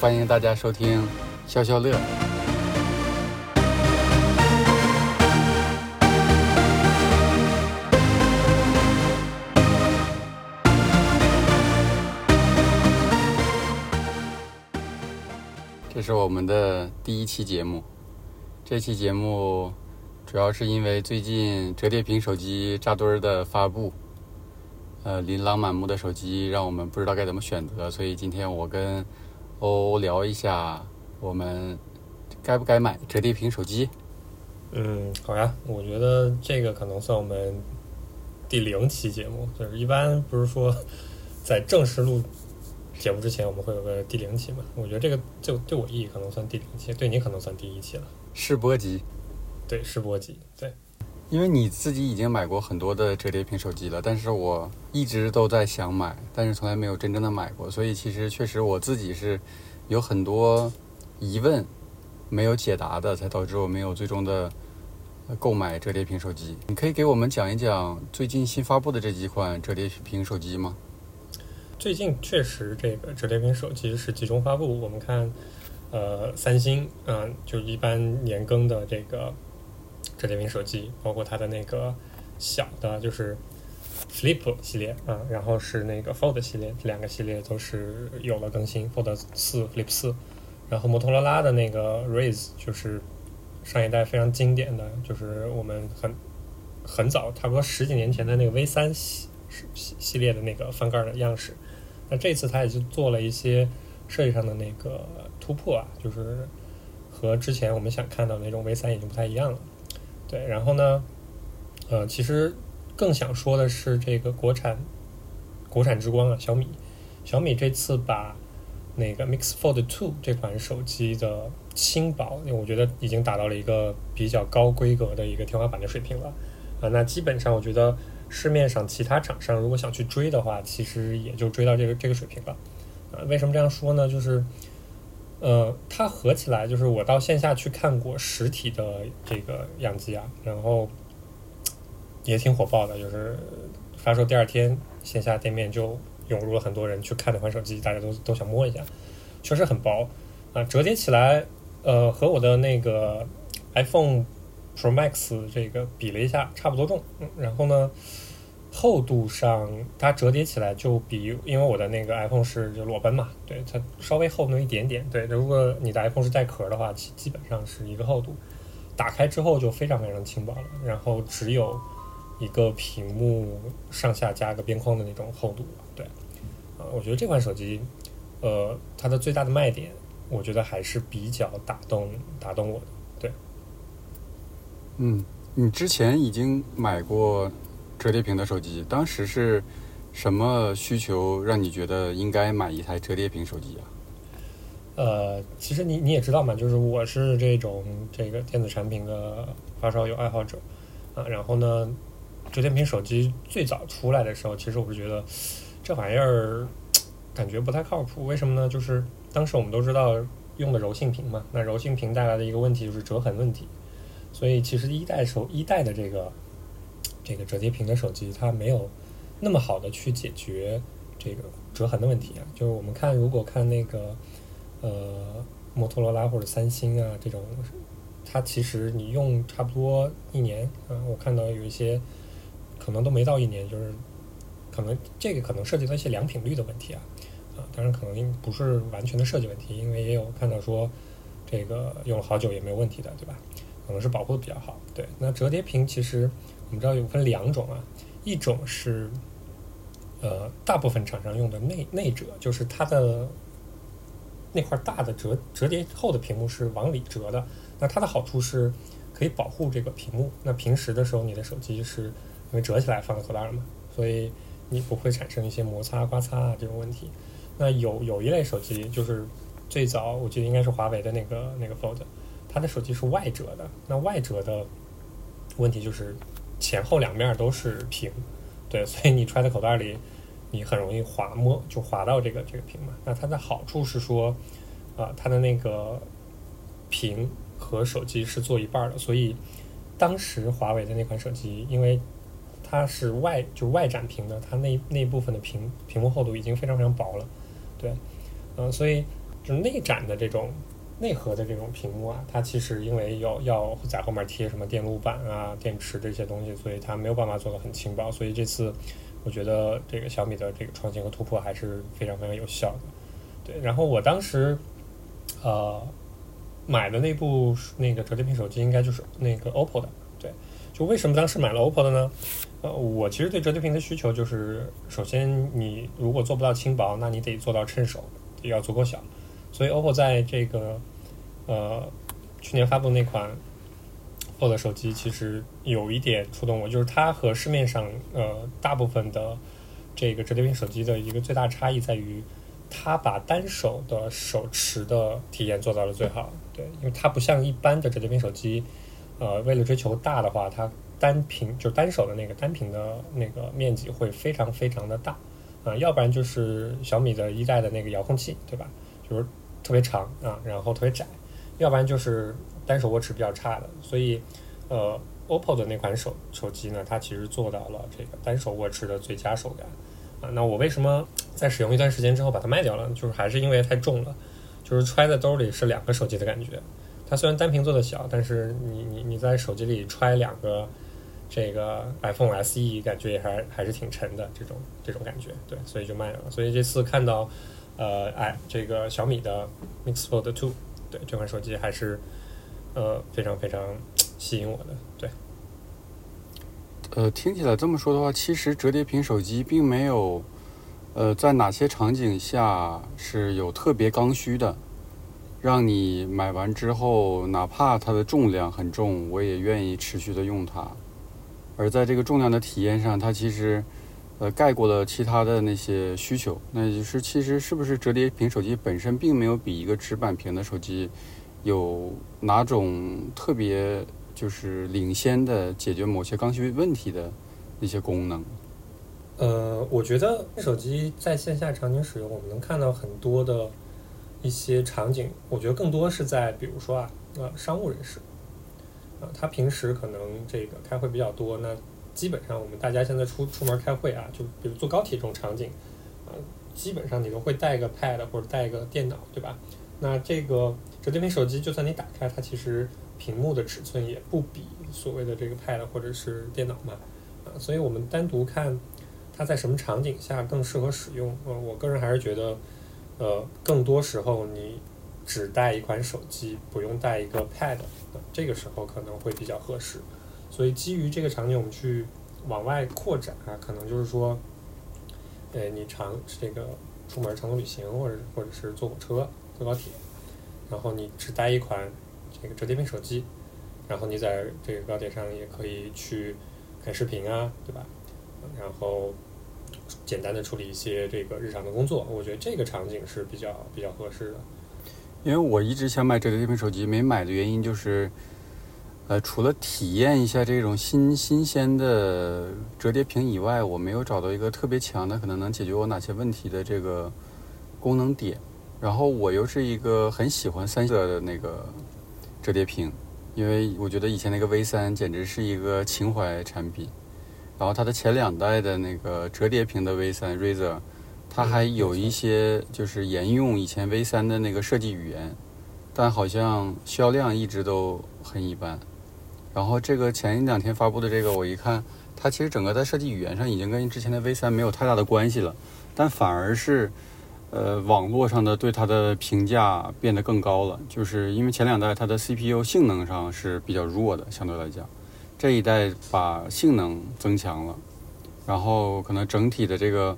欢迎大家收听消消乐。这是我们的第一期节目。这期节目主要是因为最近折叠屏手机扎堆儿的发布，呃，琳琅满目的手机让我们不知道该怎么选择，所以今天我跟欧欧聊一下我们该不该买折叠屏手机。嗯，好呀，我觉得这个可能算我们第零期节目，就是一般不是说在正式录节目之前我们会有个第零期嘛？我觉得这个就对我意义可能算第零期，对你可能算第一期了。试播集，对，试播集，对，因为你自己已经买过很多的折叠屏手机了，但是我一直都在想买，但是从来没有真正的买过，所以其实确实我自己是有很多疑问没有解答的，才导致我没有最终的购买折叠屏手机。你可以给我们讲一讲最近新发布的这几款折叠屏手机吗？最近确实这个折叠屏手机是集中发布，我们看。呃，三星，嗯，就一般年更的这个折叠屏手机，包括它的那个小的，就是 Flip 系列啊，然后是那个 Fold 系列，这两个系列都是有了更新，Fold 四、Flip 四，然后摩托罗拉的那个 Raise，就是上一代非常经典的，就是我们很很早，差不多十几年前的那个 V 三系系系列的那个翻盖的样式，那这次它也是做了一些设计上的那个。突破啊，就是和之前我们想看到那种 V 三已经不太一样了。对，然后呢，呃，其实更想说的是这个国产国产之光啊，小米，小米这次把那个 Mix Fold Two 这款手机的轻薄，我觉得已经达到了一个比较高规格的一个天花板的水平了啊。那基本上我觉得市面上其他厂商如果想去追的话，其实也就追到这个这个水平了啊。为什么这样说呢？就是呃，它合起来就是我到线下去看过实体的这个样机啊，然后也挺火爆的，就是发售第二天线下店面就涌入了很多人去看那款手机，大家都都想摸一下，确实很薄啊，折叠起来，呃，和我的那个 iPhone Pro Max 这个比了一下，差不多重，嗯，然后呢。厚度上，它折叠起来就比，因为我的那个 iPhone 是就裸奔嘛，对它稍微厚那么一点点。对，如果你的 iPhone 是带壳的话，基基本上是一个厚度。打开之后就非常非常轻薄了，然后只有一个屏幕上下加个边框的那种厚度。对，啊，我觉得这款手机，呃，它的最大的卖点，我觉得还是比较打动打动我的。对，嗯，你之前已经买过。折叠屏的手机，当时是什么需求让你觉得应该买一台折叠屏手机啊？呃，其实你你也知道嘛，就是我是这种这个电子产品的发烧友爱好者啊。然后呢，折叠屏手机最早出来的时候，其实我是觉得这玩意儿感觉不太靠谱。为什么呢？就是当时我们都知道用的柔性屏嘛，那柔性屏带来的一个问题就是折痕问题。所以其实一代手一代的这个。这个折叠屏的手机，它没有那么好的去解决这个折痕的问题啊。就是我们看，如果看那个呃摩托罗拉或者三星啊这种，它其实你用差不多一年啊，我看到有一些可能都没到一年，就是可能这个可能涉及到一些良品率的问题啊啊，当然可能不是完全的设计问题，因为也有看到说这个用了好久也没有问题的，对吧？可能是保护的比较好。对，那折叠屏其实。我们知道有分两种啊，一种是，呃，大部分厂商用的内内折，就是它的那块大的折折叠后的屏幕是往里折的。那它的好处是可以保护这个屏幕。那平时的时候，你的手机是因为折起来放在口袋嘛，所以你不会产生一些摩擦、刮擦啊这种问题。那有有一类手机，就是最早我记得应该是华为的那个那个 Fold，它的手机是外折的。那外折的问题就是。前后两面都是屏，对，所以你揣在口袋里，你很容易滑摸，就滑到这个这个屏嘛。那它的好处是说，啊，它的那个屏和手机是做一半的，所以当时华为的那款手机，因为它是外就外展屏的，它那那部分的屏屏幕厚度已经非常非常薄了，对，嗯，所以就内展的这种内核的这种屏幕啊，它其实因为要要在后面贴什么电路板啊、电池这些东西，所以它没有办法做的很轻薄。所以这次我觉得这个小米的这个创新和突破还是非常非常有效的。对，然后我当时呃买的那部那个折叠屏手机应该就是那个 OPPO 的。对，就为什么当时买了 OPPO 的呢？呃，我其实对折叠屏的需求就是，首先你如果做不到轻薄，那你得做到趁手，要足够小。所以 OPPO 在这个呃去年发布那款 Fold 手机，其实有一点触动我，就是它和市面上呃大部分的这个折叠屏手机的一个最大差异在于，它把单手的手持的体验做到了最好。对，因为它不像一般的折叠屏手机，呃，为了追求大的话，它单屏就单手的那个单屏的那个面积会非常非常的大，啊，要不然就是小米的一代的那个遥控器，对吧？就是特别长啊，然后特别窄，要不然就是单手握持比较差的。所以，呃，OPPO 的那款手手机呢，它其实做到了这个单手握持的最佳手感啊。那我为什么在使用一段时间之后把它卖掉了？就是还是因为太重了，就是揣在兜里是两个手机的感觉。它虽然单屏做的小，但是你你你在手机里揣两个。这个 iPhone SE 感觉也还还是挺沉的，这种这种感觉，对，所以就卖了。所以这次看到，呃，哎，这个小米的 Mix Fold Two，对，这款手机还是呃非常非常吸引我的，对。呃，听起来这么说的话，其实折叠屏手机并没有，呃，在哪些场景下是有特别刚需的，让你买完之后，哪怕它的重量很重，我也愿意持续的用它。而在这个重量的体验上，它其实，呃，盖过了其他的那些需求。那就是其实是不是折叠屏手机本身并没有比一个直板屏的手机有哪种特别就是领先的解决某些刚需问题的一些功能？呃，我觉得手机在线下场景使用，我们能看到很多的一些场景。我觉得更多是在比如说啊，呃，商务人士。啊，他平时可能这个开会比较多，那基本上我们大家现在出出门开会啊，就比如坐高铁这种场景，啊，基本上你都会带一个 Pad 或者带一个电脑，对吧？那这个折叠屏手机，就算你打开它，其实屏幕的尺寸也不比所谓的这个 Pad 或者是电脑嘛，啊，所以我们单独看它在什么场景下更适合使用，呃，我个人还是觉得，呃，更多时候你。只带一款手机，不用带一个 Pad，这个时候可能会比较合适。所以基于这个场景，我们去往外扩展啊，可能就是说，呃，你长这个出门长途旅行，或者或者是坐火车、坐高铁，然后你只带一款这个折叠屏手机，然后你在这个高铁上也可以去看视频啊，对吧？然后简单的处理一些这个日常的工作，我觉得这个场景是比较比较合适的。因为我一直想买折叠屏手机，没买的原因就是，呃，除了体验一下这种新新鲜的折叠屏以外，我没有找到一个特别强的，可能能解决我哪些问题的这个功能点。然后我又是一个很喜欢三色的那个折叠屏，因为我觉得以前那个 V 三简直是一个情怀产品。然后它的前两代的那个折叠屏的 V 三 Razer。它还有一些就是沿用以前 V 三的那个设计语言，但好像销量一直都很一般。然后这个前一两天发布的这个，我一看，它其实整个在设计语言上已经跟之前的 V 三没有太大的关系了，但反而是，呃，网络上的对它的评价变得更高了。就是因为前两代它的 CPU 性能上是比较弱的，相对来讲，这一代把性能增强了，然后可能整体的这个。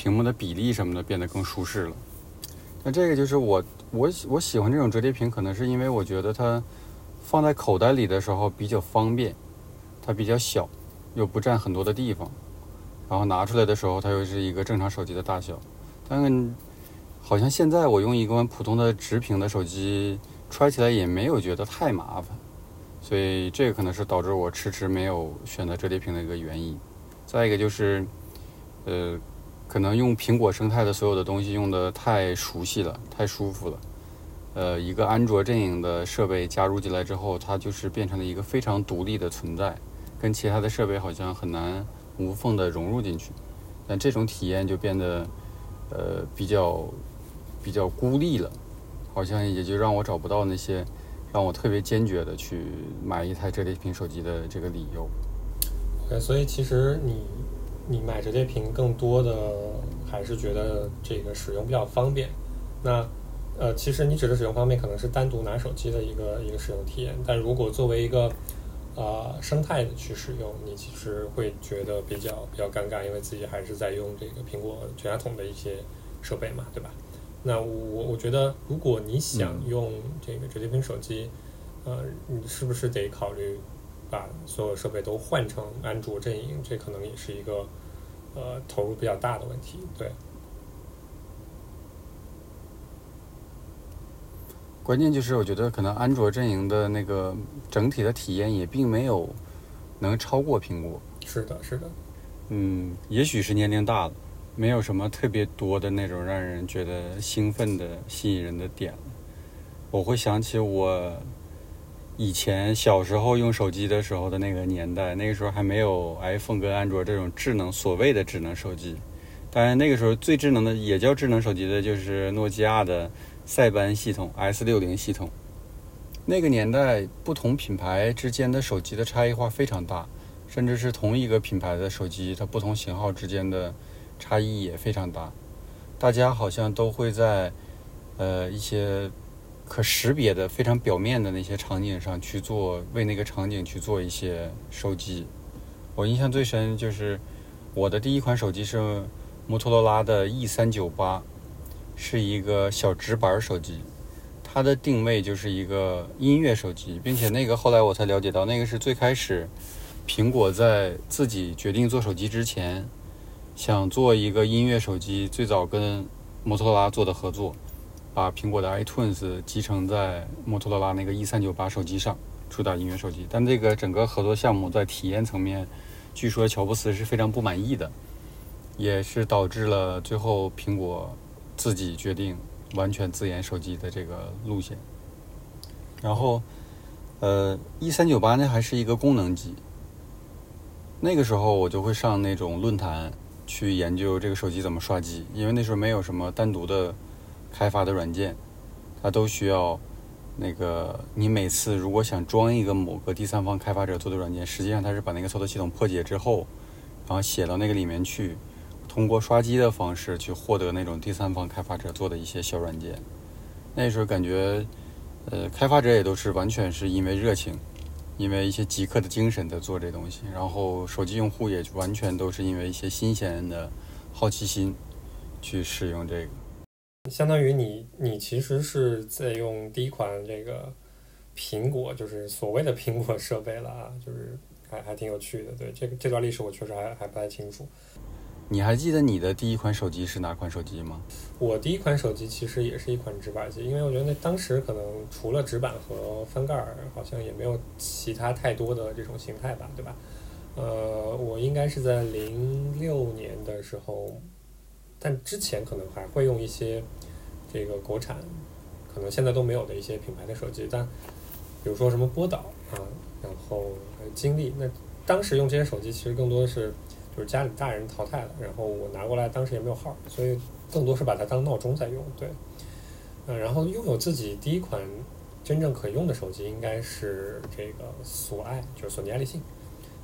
屏幕的比例什么的变得更舒适了，那这个就是我我我喜欢这种折叠屏，可能是因为我觉得它放在口袋里的时候比较方便，它比较小，又不占很多的地方，然后拿出来的时候它又是一个正常手机的大小。但好像现在我用一个普通的直屏的手机揣起来也没有觉得太麻烦，所以这个可能是导致我迟迟没有选择折叠屏的一个原因。再一个就是，呃。可能用苹果生态的所有的东西用的太熟悉了，太舒服了。呃，一个安卓阵营的设备加入进来之后，它就是变成了一个非常独立的存在，跟其他的设备好像很难无缝的融入进去。但这种体验就变得呃比较比较孤立了。好像也就让我找不到那些让我特别坚决的去买一台折叠屏手机的这个理由。对，所以其实你你买折叠屏更多的还是觉得这个使用比较方便。那呃，其实你指的使用方面可能是单独拿手机的一个一个使用体验，但如果作为一个呃生态的去使用，你其实会觉得比较比较尴尬，因为自己还是在用这个苹果全家桶的一些设备嘛，对吧？那我我觉得，如果你想用这个折叠屏手机，呃，你是不是得考虑把所有设备都换成安卓阵营？这可能也是一个呃投入比较大的问题，对。关键就是，我觉得可能安卓阵营的那个整体的体验也并没有能超过苹果。是的，是的。嗯，也许是年龄大了，没有什么特别多的那种让人觉得兴奋的、吸引人的点了。我会想起我以前小时候用手机的时候的那个年代，那个时候还没有 iPhone 跟安卓这种智能所谓的智能手机。当然，那个时候最智能的也叫智能手机的，就是诺基亚的。塞班系统 S 六零系统，那个年代不同品牌之间的手机的差异化非常大，甚至是同一个品牌的手机，它不同型号之间的差异也非常大。大家好像都会在呃一些可识别的、非常表面的那些场景上去做，为那个场景去做一些手机。我印象最深就是我的第一款手机是摩托罗拉的 E 三九八。是一个小直板手机，它的定位就是一个音乐手机，并且那个后来我才了解到，那个是最开始苹果在自己决定做手机之前，想做一个音乐手机，最早跟摩托罗拉做的合作，把苹果的 iTunes 集成在摩托罗拉那个一三九八手机上，主打音乐手机。但这个整个合作项目在体验层面，据说乔布斯是非常不满意的，也是导致了最后苹果。自己决定完全自研手机的这个路线，然后，呃，一三九八那还是一个功能机。那个时候我就会上那种论坛去研究这个手机怎么刷机，因为那时候没有什么单独的开发的软件，它都需要那个你每次如果想装一个某个第三方开发者做的软件，实际上它是把那个操作系统破解之后，然后写到那个里面去。通过刷机的方式去获得那种第三方开发者做的一些小软件，那时候感觉，呃，开发者也都是完全是因为热情，因为一些极客的精神在做这东西，然后手机用户也完全都是因为一些新鲜的好奇心去使用这个。相当于你，你其实是在用第一款这个苹果，就是所谓的苹果设备了啊，就是还还挺有趣的。对这个这段历史，我确实还还不太清楚。你还记得你的第一款手机是哪款手机吗？我第一款手机其实也是一款直板机，因为我觉得那当时可能除了直板和翻盖儿，好像也没有其他太多的这种形态吧，对吧？呃，我应该是在零六年的时候，但之前可能还会用一些这个国产，可能现在都没有的一些品牌的手机，但比如说什么波导啊，然后还有金立，那当时用这些手机其实更多的是。就是家里大人淘汰了，然后我拿过来，当时也没有号，所以更多是把它当闹钟在用。对，嗯，然后拥有自己第一款真正可用的手机，应该是这个索爱，就是索尼爱立信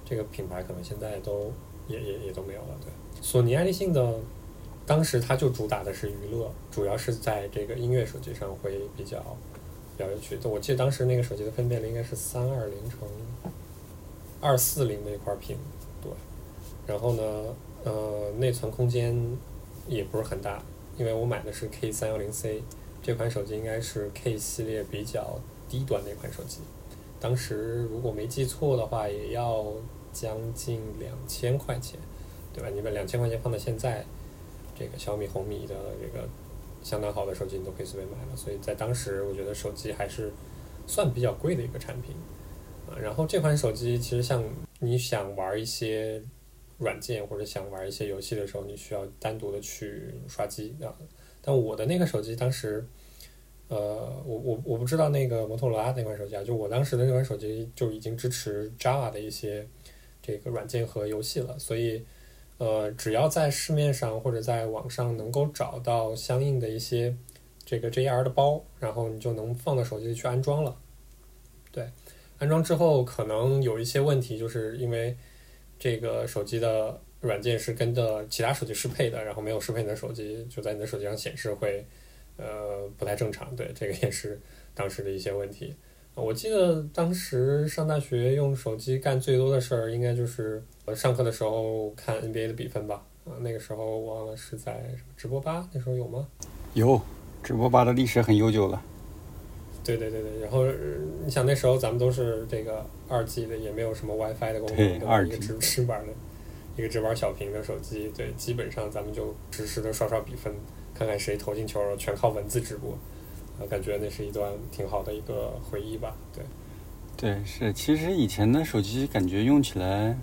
这个品牌，可能现在都也也也都没有了。对，索尼爱立信的当时它就主打的是娱乐，主要是在这个音乐手机上会比较比较有趣。我记得当时那个手机的分辨率应该是三二零乘二四零的一块屏。然后呢，呃，内存空间也不是很大，因为我买的是 K 三幺零 C 这款手机，应该是 K 系列比较低端的一款手机。当时如果没记错的话，也要将近两千块钱，对吧？你把两千块钱放到现在，这个小米、红米的这个相当好的手机，你都可以随便买了。所以在当时，我觉得手机还是算比较贵的一个产品啊。然后这款手机其实像你想玩一些。软件或者想玩一些游戏的时候，你需要单独的去刷机啊。但我的那个手机当时，呃，我我我不知道那个摩托罗拉那款手机啊，就我当时的那款手机就已经支持 Java 的一些这个软件和游戏了。所以，呃，只要在市面上或者在网上能够找到相应的一些这个 JR 的包，然后你就能放到手机里去安装了。对，安装之后可能有一些问题，就是因为这个手机的软件是跟着其他手机适配的，然后没有适配你的手机，就在你的手机上显示会呃不太正常。对，这个也是当时的一些问题。我记得当时上大学用手机干最多的事儿，应该就是呃上课的时候看 NBA 的比分吧。啊，那个时候忘了是在直播吧？那时候有吗？有，直播吧的历史很悠久了。对对对对，然后呃你想那时候咱们都是这个二 G 的，也没有什么 WiFi 的功能，对吧 2G 一个直直板的，一个直板小屏的手机，对，基本上咱们就实时的刷刷比分，看看谁投进球，全靠文字直播，啊，感觉那是一段挺好的一个回忆吧，对。对，是，其实以前的手机感觉用起来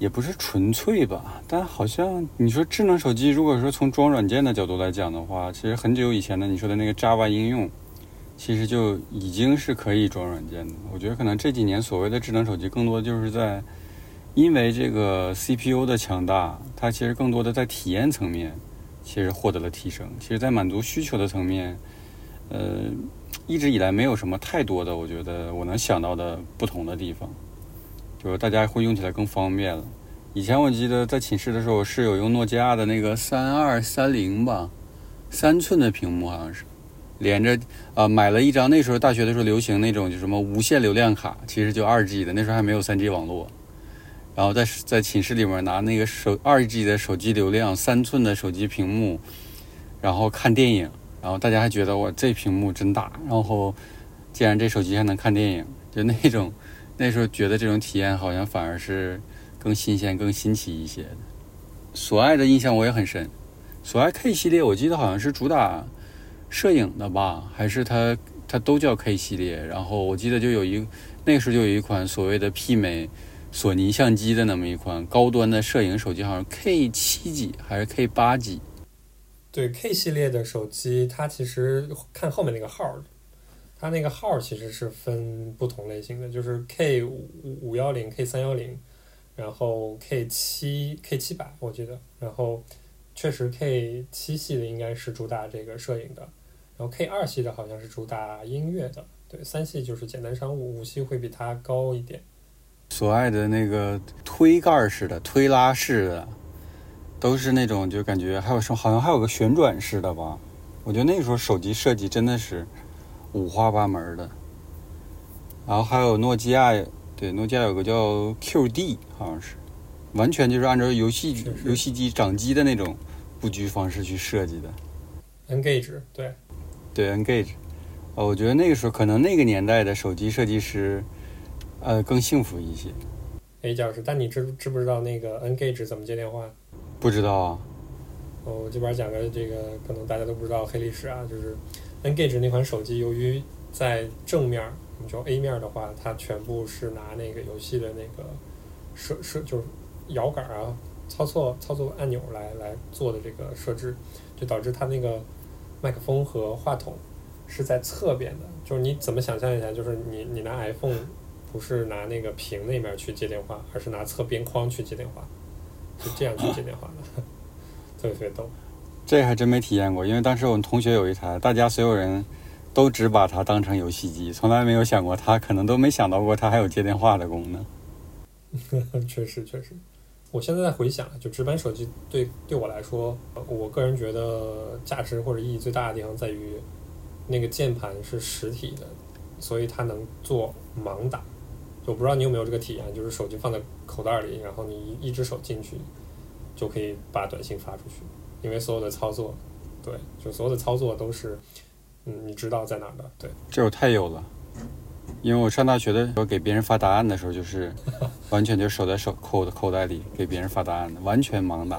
也不是纯粹吧，但好像你说智能手机，如果说从装软件的角度来讲的话，其实很久以前的你说的那个 Java 应用，其实就已经是可以装软件的。我觉得可能这几年所谓的智能手机，更多就是在因为这个 CPU 的强大，它其实更多的在体验层面其实获得了提升。其实，在满足需求的层面，呃，一直以来没有什么太多的，我觉得我能想到的不同的地方，就是大家会用起来更方便了。以前我记得在寝室的时候，室友用诺基亚的那个三二三零吧，三寸的屏幕好像是，连着呃买了一张，那时候大学的时候流行那种就什么无线流量卡，其实就二 G 的，那时候还没有三 G 网络。然后在在寝室里面拿那个手二 G 的手机流量，三寸的手机屏幕，然后看电影，然后大家还觉得我这屏幕真大，然后既然这手机还能看电影，就那种那时候觉得这种体验好像反而是更新鲜、更新奇一些的。索爱的印象我也很深，索爱 K 系列我记得好像是主打摄影的吧，还是它它都叫 K 系列。然后我记得就有一那个时候就有一款所谓的媲美索尼相机的那么一款高端的摄影手机，好像 K 七几还是 K 八几。对 K 系列的手机，它其实看后面那个号，它那个号其实是分不同类型的，就是 K 五五幺零、K 三幺零，然后 K 七、K 七百，我记得，然后确实 K 七系的应该是主打这个摄影的，然后 K 二系的好像是主打音乐的，对，三系就是简单商务，五系会比它高一点。索爱的那个推盖式的、推拉式的，都是那种就感觉还有什么，好像还有个旋转式的吧。我觉得那个时候手机设计真的是五花八门的。然后还有诺基亚，对，诺基亚有个叫 QD，好像是，完全就是按照游戏游戏机掌机的那种布局方式去设计的。Engage 对，对，Engage，呃，我觉得那个时候可能那个年代的手机设计师，呃，更幸福一些。A 教师，但你知知不知道那个 Engage 怎么接电话？不知道啊，哦，我这边讲个这个可能大家都不知道黑历史啊，就是 Engage 那款手机，由于在正面儿，我们说 A 面的话，它全部是拿那个游戏的那个设设就是摇杆啊、操作操作按钮来来做的这个设置，就导致它那个麦克风和话筒是在侧边的，就是你怎么想象一下，就是你你拿 iPhone 不是拿那个屏那边去接电话，而是拿侧边框去接电话，是这样去接电话的，特别特别逗。这还真没体验过，因为当时我们同学有一台，大家所有人都只把它当成游戏机，从来没有想过它，可能都没想到过它还有接电话的功能。确 实确实，我现在在回想，就直板手机对对我来说，我个人觉得价值或者意义最大的地方在于，那个键盘是实体的，所以它能做盲打。就我不知道你有没有这个体验，就是手机放在口袋里，然后你一只手进去，就可以把短信发出去，因为所有的操作，对，就所有的操作都是，嗯，你知道在哪儿的，对。这我太有了，因为我上大学的时候给别人发答案的时候，就是完全就手在手口口袋里给别人发答案的，完全盲打。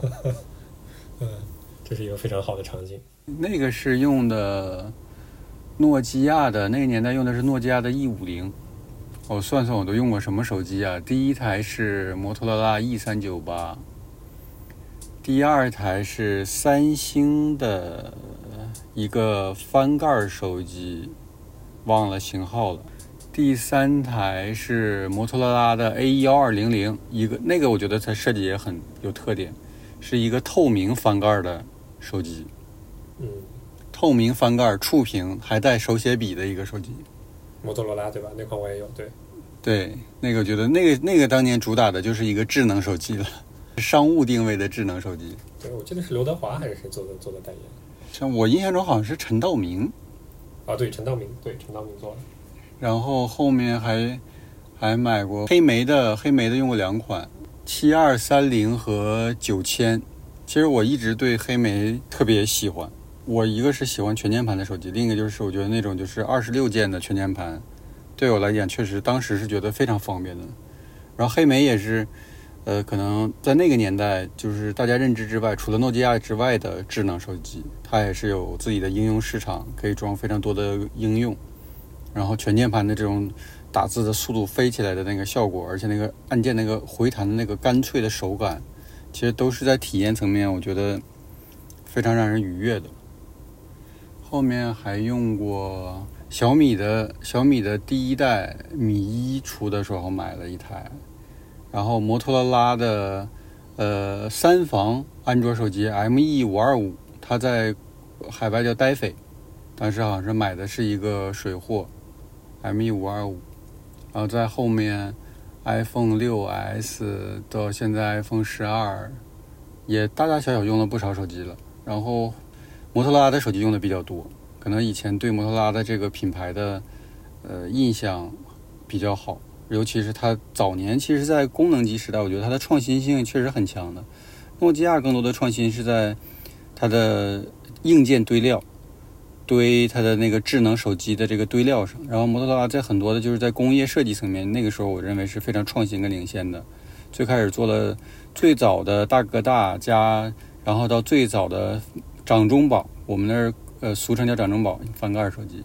嗯，这是一个非常好的场景。那个是用的诺基亚的，那个年代用的是诺基亚的 E 五零。我算算我都用过什么手机啊？第一台是摩托罗拉 E 三九八，第二台是三星的一个翻盖手机，忘了型号了。第三台是摩托罗拉的 A 幺二零零，一个那个我觉得它设计也很有特点，是一个透明翻盖的手机。嗯，透透明翻盖、触屏，还带手写笔的一个手机。摩托罗拉对吧？那款我也有，对。对，那个觉得那个那个当年主打的就是一个智能手机了，商务定位的智能手机。对，我记得是刘德华还是谁做的做的代言？像我印象中好像是陈道明。啊，对，陈道明，对，陈道明做的。然后后面还还买过黑莓的，黑莓的用过两款，七二三零和九千。其实我一直对黑莓特别喜欢。我一个是喜欢全键盘的手机，另一个就是我觉得那种就是二十六键的全键盘。对我来讲，确实当时是觉得非常方便的。然后黑莓也是，呃，可能在那个年代，就是大家认知之外，除了诺基亚之外的智能手机，它也是有自己的应用市场，可以装非常多的应用。然后全键盘的这种打字的速度飞起来的那个效果，而且那个按键那个回弹的那个干脆的手感，其实都是在体验层面，我觉得非常让人愉悦的。后面还用过。小米的小米的第一代米一出的时候买了一台，然后摩托罗拉的呃三防安卓手机 ME 五二五，它在海外叫呆飞，当时好像是买的是一个水货 ME 五二五，然后在后面 iPhone 六 S 到现在 iPhone 十二，也大大小小用了不少手机了，然后摩托罗拉的手机用的比较多。可能以前对摩托罗拉的这个品牌的呃印象比较好，尤其是它早年，其实，在功能机时代，我觉得它的创新性确实很强的。诺基亚更多的创新是在它的硬件堆料，堆它的那个智能手机的这个堆料上。然后摩托罗拉在很多的就是在工业设计层面，那个时候我认为是非常创新跟领先的。最开始做了最早的大哥大加，然后到最早的掌中宝，我们那儿。呃，俗称叫掌中宝翻盖手机，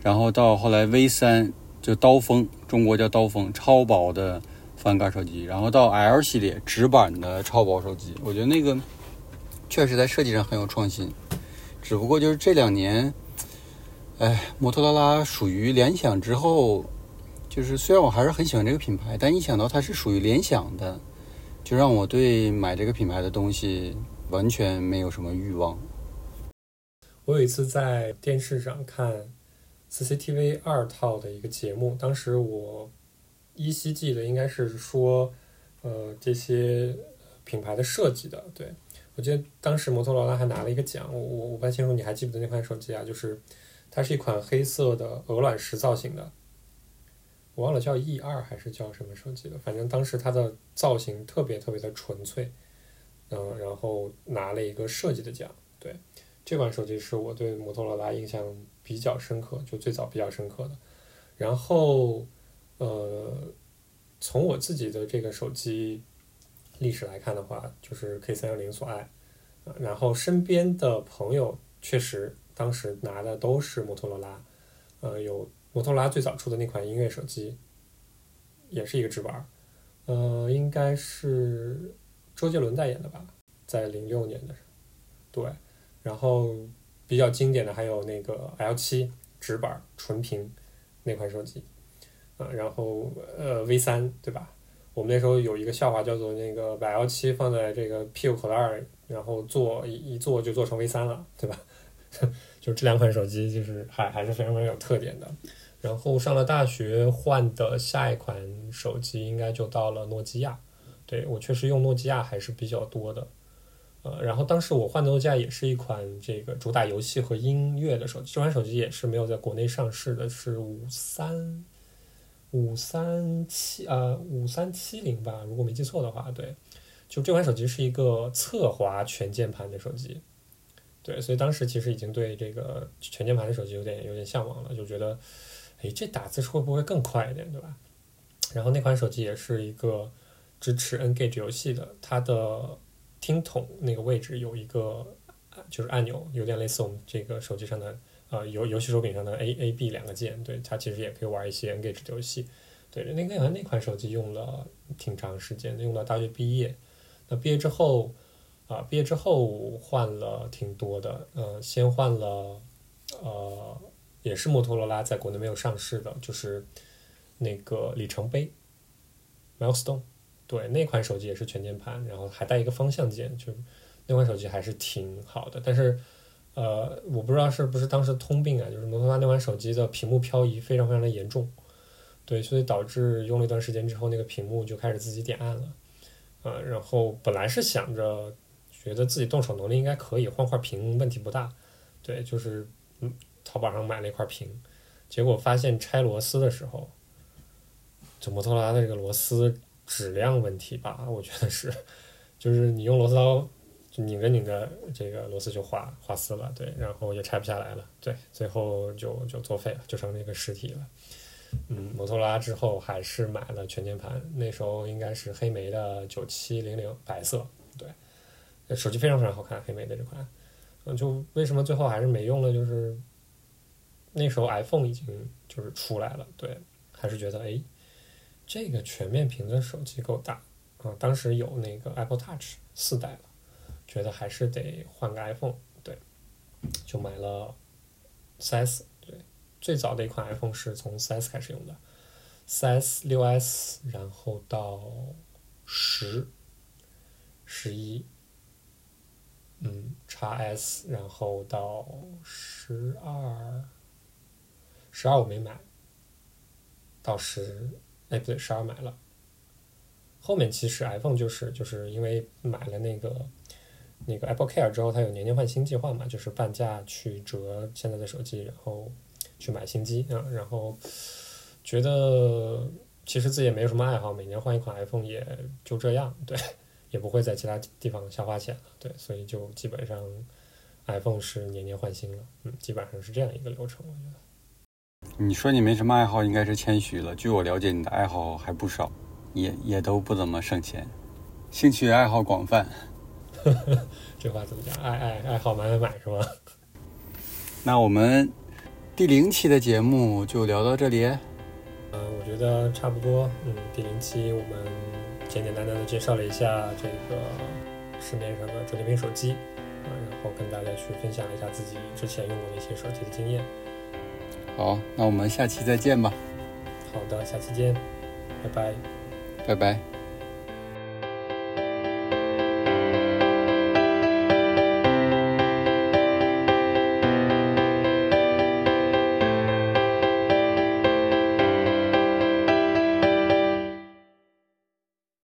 然后到后来 V 三就刀锋，中国叫刀锋超薄的翻盖手机，然后到 L 系列直板的超薄手机，我觉得那个确实在设计上很有创新。只不过就是这两年，哎，摩托罗拉属于联想之后，就是虽然我还是很喜欢这个品牌，但一想到它是属于联想的，就让我对买这个品牌的东西完全没有什么欲望。我有一次在电视上看 CCTV 二套的一个节目，当时我依稀记得应该是说，呃，这些品牌的设计的。对我记得当时摩托罗拉还拿了一个奖，我我我不太清楚，你还记不记得那款手机啊？就是它是一款黑色的鹅卵石造型的，我忘了叫 E 二还是叫什么手机了，反正当时它的造型特别特别的纯粹，嗯，然后拿了一个设计的奖，对。这款手机是我对摩托罗拉印象比较深刻，就最早比较深刻的。然后，呃，从我自己的这个手机历史来看的话，就是 K 三幺零所爱。然后身边的朋友确实当时拿的都是摩托罗拉，呃，有摩托罗拉最早出的那款音乐手机，也是一个直板，呃，应该是周杰伦代言的吧，在零六年的，对。然后比较经典的还有那个 L 七直板纯屏那款手机，啊，然后呃 V 三对吧？我们那时候有一个笑话叫做那个把 L 七放在这个屁股口袋，然后做一一做就做成 V 三了，对吧？就这两款手机就是还还是非常非常有特点的。然后上了大学换的下一款手机应该就到了诺基亚，对我确实用诺基亚还是比较多的。呃，然后当时我换的诺基亚也是一款这个主打游戏和音乐的手机，这款手机也是没有在国内上市的，是五三五三七呃五三七零吧，如果没记错的话，对，就这款手机是一个侧滑全键盘的手机，对，所以当时其实已经对这个全键盘的手机有点有点向往了，就觉得，哎，这打字会不会更快一点，对吧？然后那款手机也是一个支持 Engage 游戏的，它的。听筒那个位置有一个，就是按钮，有点类似我们这个手机上的，呃，游游戏手柄上的 A A B 两个键，对，它其实也可以玩一些 Engage 游戏。对，那个那款手机用了挺长时间，用到大学毕业。那毕业之后，啊，毕业之后换了挺多的，呃，先换了，呃，也是摩托罗拉在国内没有上市的，就是那个里程碑，Milestone。对，那款手机也是全键盘，然后还带一个方向键，就那款手机还是挺好的。但是，呃，我不知道是不是当时通病啊，就是摩托罗拉那款手机的屏幕漂移非常非常的严重，对，所以导致用了一段时间之后，那个屏幕就开始自己点暗了，啊，然后本来是想着觉得自己动手能力应该可以，换块屏问题不大，对，就是嗯，淘宝上买了一块屏，结果发现拆螺丝的时候，就摩托罗拉的这个螺丝质量问题吧，我觉得是，就是你用螺丝刀。就拧着拧着，这个螺丝就划划丝了，对，然后也拆不下来了，对，最后就就作废了，就成那个实体了。嗯，摩托罗拉之后还是买了全键盘，那时候应该是黑莓的九七零零白色，对，手机非常非常好看，黑莓的这款。嗯，就为什么最后还是没用了？就是那时候 iPhone 已经就是出来了，对，还是觉得哎，这个全面屏的手机够大啊，当时有那个 Apple Touch 四代了。觉得还是得换个 iPhone，对，就买了四 S，对，最早的一款 iPhone 是从四 S 开始用的，四 S、六 S，然后到十、十一，嗯，，X S，然后到十二，十二我没买，到十，哎不对，十二买了，后面其实 iPhone 就是就是因为买了那个。那个 Apple Care 之后，它有年年换新计划嘛，就是半价去折现在的手机，然后去买新机啊。然后觉得其实自己也没有什么爱好，每年换一款 iPhone 也就这样，对，也不会在其他地方瞎花钱，对，所以就基本上 iPhone 是年年换新了，嗯，基本上是这样一个流程，我觉得。你说你没什么爱好，应该是谦虚了。据我了解，你的爱好还不少，也也都不怎么省钱，兴趣爱好广泛。这话怎么讲？爱爱爱好买买买是吧？那我们第零期的节目就聊到这里。嗯，我觉得差不多。嗯，第零期我们简简单单的介绍了一下这个市面上的折叠屏手机啊，然后跟大家去分享一下自己之前用过的一些手机的经验。好，那我们下期再见吧。好的，下期见，拜拜，拜拜。